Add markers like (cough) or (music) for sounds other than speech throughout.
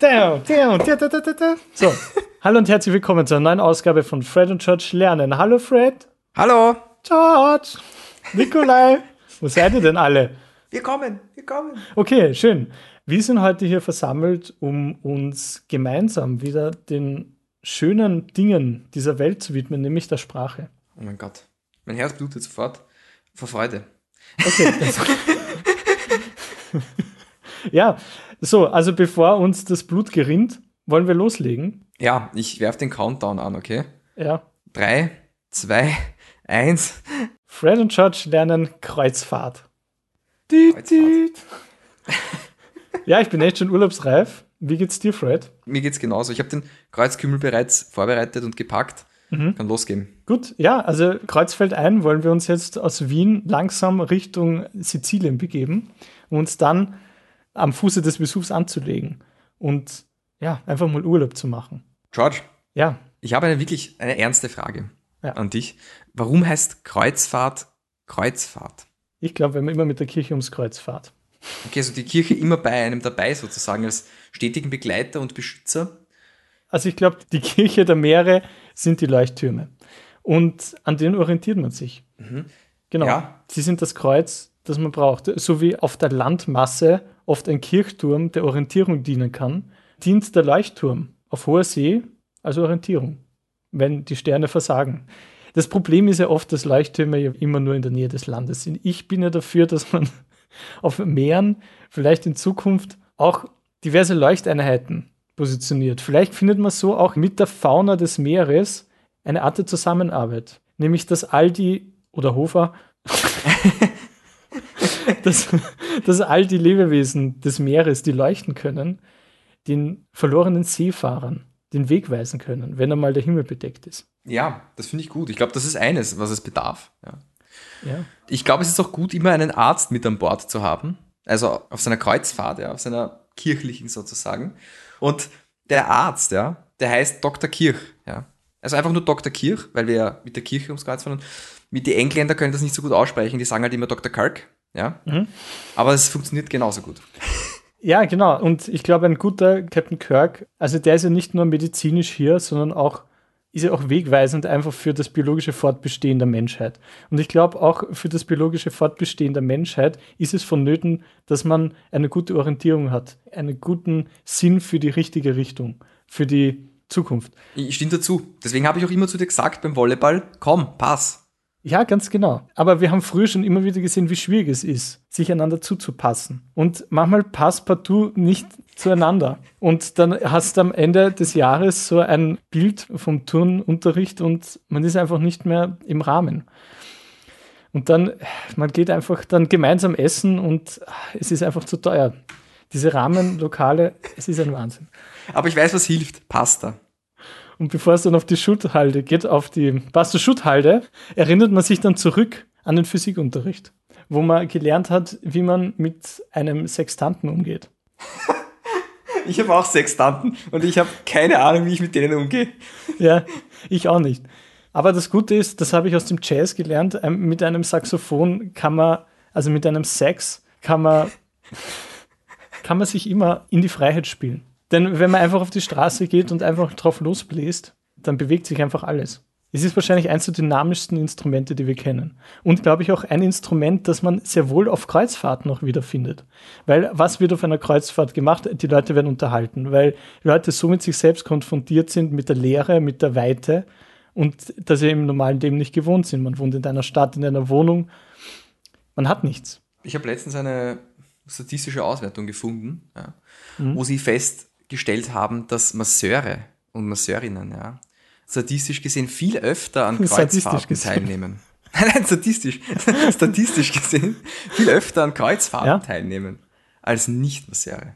Da, da, da, da. So, hallo und herzlich willkommen zur neuen Ausgabe von Fred und George lernen. Hallo Fred. Hallo. George. Nikolai. (laughs) Wo seid ihr denn alle? Wir kommen, wir kommen. Okay, schön. Wir sind heute hier versammelt, um uns gemeinsam wieder den schönen Dingen dieser Welt zu widmen, nämlich der Sprache. Oh mein Gott. Mein Herz blutet sofort vor Freude. Okay. (laughs) (laughs) ja, so, also bevor uns das Blut gerinnt, wollen wir loslegen. Ja, ich werfe den Countdown an, okay? Ja. Drei, zwei, eins. Fred und George lernen Kreuzfahrt. Kreuzfahrt. (laughs) ja, ich bin echt schon urlaubsreif. Wie geht's dir, Fred? Mir geht's genauso. Ich habe den Kreuzkümmel bereits vorbereitet und gepackt. Kann losgehen. Gut, ja, also Kreuzfeld ein wollen wir uns jetzt aus Wien langsam Richtung Sizilien begeben um uns dann am Fuße des Vesuvs anzulegen und ja, einfach mal Urlaub zu machen. George, Ja, ich habe eine wirklich eine ernste Frage Ja. an dich. Warum heißt Kreuzfahrt Kreuzfahrt? ich glaube, wenn man immer mit der Kirche ums Kreuz fahrt. Okay, also die Kirche immer bei einem dabei sozusagen als stetigen Begleiter und Beschützer. Also ich glaube, die Kirche der Meere sind die Leuchttürme. Und an denen orientiert man sich. Genau. Ja. Sie sind das Kreuz, das man braucht. So wie auf der Landmasse oft ein Kirchturm der Orientierung dienen kann, dient der Leuchtturm auf hoher See als Orientierung, wenn die Sterne versagen. Das Problem ist ja oft, dass Leuchttürme ja immer nur in der Nähe des Landes sind. Ich bin ja dafür, (laughs) dass man auf Meeren vielleicht in Zukunft auch diverse Leuchteinheiten positioniert. Vielleicht findet man so auch mit der Fauna des Meeres eine Art der Zusammenarbeit. Nämlich, dass all die, oder Hofer, (laughs) (laughs) dass, dass all die Lebewesen des Meeres, die leuchten können, den verlorenen Seefahrern den Weg weisen können, wenn einmal der Himmel bedeckt ist. Ja, das finde ich gut. Ich glaube, das ist eines, was es bedarf. Ja. Ja. Ich glaube, es ist auch gut, immer einen Arzt mit an Bord zu haben. Also auf seiner Kreuzfahrt, ja, auf seiner kirchlichen sozusagen. Und der Arzt, ja, der heißt Dr. Kirch, ja. Also einfach nur Dr. Kirch, weil wir ja mit der Kirche ums Kreuz fahren. Und mit die Engländer können das nicht so gut aussprechen, die sagen halt immer Dr. Kirk, ja. Aber es funktioniert genauso gut. (laughs) Ja, genau. Und ich glaube, ein guter Captain Kirk, also der ist ja nicht nur medizinisch hier, sondern auch ist ja auch wegweisend einfach für das biologische Fortbestehen der Menschheit. Und ich glaube, auch für das biologische Fortbestehen der Menschheit ist es vonnöten, dass man eine gute Orientierung hat, einen guten Sinn für die richtige Richtung, für die Zukunft. Ich stimme dazu. Deswegen habe ich auch immer zu dir gesagt beim Volleyball, komm, pass. Ja, ganz genau. Aber wir haben früher schon immer wieder gesehen, wie schwierig es ist, sich einander zuzupassen. Und manchmal passt partout nicht zueinander. Und dann hast du am Ende des Jahres so ein Bild vom Turnunterricht und man ist einfach nicht mehr im Rahmen. Und dann, man geht einfach dann gemeinsam essen und es ist einfach zu teuer. Diese Rahmenlokale, es ist ein Wahnsinn. Aber ich weiß, was hilft. Pasta. Und bevor es dann auf die Schutthalde geht, auf die Pastor Schutthalde, erinnert man sich dann zurück an den Physikunterricht, wo man gelernt hat, wie man mit einem Sextanten umgeht. (laughs) Ich habe auch Sextanten und ich habe keine Ahnung, wie ich mit denen umgehe. (laughs) Ja, ich auch nicht. Aber das Gute ist, das habe ich aus dem Jazz gelernt, ähm, mit einem Saxophon kann man, also mit einem Sax kann man, kann man sich immer in die Freiheit spielen. Denn wenn man einfach auf die Straße geht und einfach drauf losbläst, dann bewegt sich einfach alles. Es ist wahrscheinlich eines der dynamischsten Instrumente, die wir kennen. Und glaube ich auch ein Instrument, das man sehr wohl auf Kreuzfahrten noch wiederfindet. Weil was wird auf einer Kreuzfahrt gemacht? Die Leute werden unterhalten, weil Leute so mit sich selbst konfrontiert sind, mit der Leere, mit der Weite und dass sie im normalen Leben nicht gewohnt sind. Man wohnt in einer Stadt, in einer Wohnung. Man hat nichts. Ich habe letztens eine statistische Auswertung gefunden, ja, wo sie festgestellt haben, dass Masseure und Masseurinnen ja, statistisch gesehen viel öfter an (laughs) Kreuzfahrten teilnehmen. (laughs) Nein, statistisch, (laughs) statistisch gesehen viel öfter an Kreuzfahrten Ja. teilnehmen als Nicht-Masseure.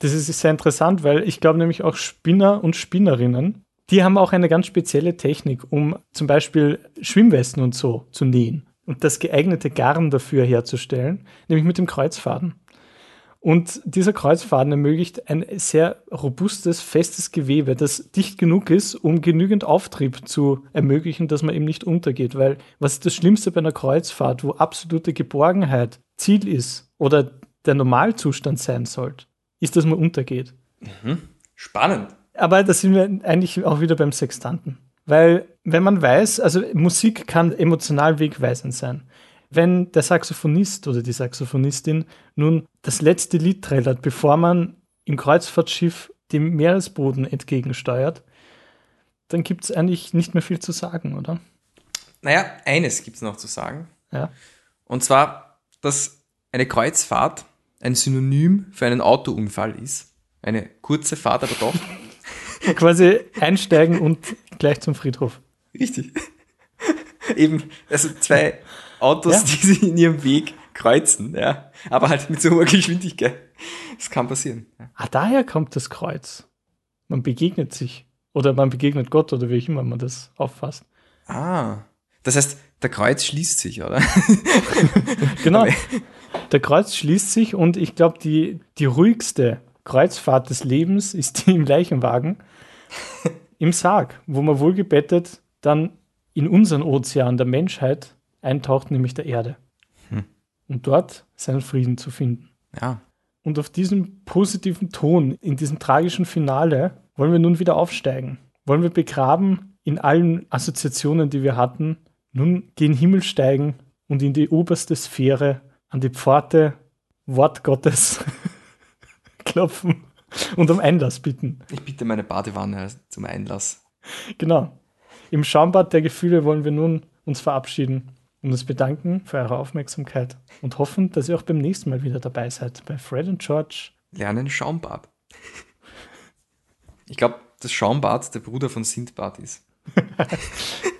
Das ist sehr interessant, weil ich glaube nämlich auch Spinner und Spinnerinnen, die haben auch eine ganz spezielle Technik, um zum Beispiel Schwimmwesten und so zu nähen und das geeignete Garn dafür herzustellen, nämlich mit dem Kreuzfaden. Und dieser Kreuzfaden ermöglicht ein sehr robustes, festes Gewebe, das dicht genug ist, um genügend Auftrieb zu ermöglichen, dass man eben nicht untergeht. Weil was ist das Schlimmste bei einer Kreuzfahrt, wo absolute Geborgenheit Ziel ist oder der Normalzustand sein sollte, ist, dass man untergeht. Spannend. Aber da sind wir eigentlich auch wieder beim Sextanten. Weil, wenn man weiß, also Musik kann emotional wegweisend sein. Wenn der Saxophonist oder die Saxophonistin nun das letzte Lied trällert, bevor man im Kreuzfahrtschiff dem Meeresboden entgegensteuert, dann gibt es eigentlich nicht mehr viel zu sagen, oder? Naja, eines gibt es noch zu sagen. Ja. Und zwar, dass eine Kreuzfahrt ein Synonym für einen Autounfall ist. Eine kurze Fahrt, aber doch. (laughs) Quasi einsteigen und gleich zum Friedhof. Richtig. (laughs) Eben, also zwei Autos, Ja. die sich in ihrem Weg kreuzen, ja. Aber halt mit so hoher Geschwindigkeit. Das kann passieren. Ja. Ah, daher kommt das Kreuz. Man begegnet sich. Oder man begegnet Gott oder wie immer man das auffasst. Ah. Das heißt, der Kreuz schließt sich, oder? (laughs) Genau. Der Kreuz schließt sich und ich glaube, die, die ruhigste Kreuzfahrt des Lebens ist die im Leichenwagen (laughs) im Sarg, wo man wohlgebettet dann in unseren Ozean der Menschheit eintaucht, nämlich der Erde. Und dort seinen Frieden zu finden. Ja. Und auf diesem positiven Ton, in diesem tragischen Finale, wollen wir nun wieder aufsteigen. Wollen wir begraben in allen Assoziationen, die wir hatten, nun gen Himmel steigen und in die oberste Sphäre an die Pforte Wort Gottes (laughs) klopfen und um Einlass bitten. Ich bitte meine Badewanne zum Einlass. Genau. Im Schaumbad der Gefühle wollen wir nun uns verabschieden und uns bedanken für eure Aufmerksamkeit und hoffen, dass ihr auch beim nächsten Mal wieder dabei seid bei Fred und George. Lernen Schaumbad. Ich glaube, dass Schaumbad der Bruder von Sindbad ist. (laughs)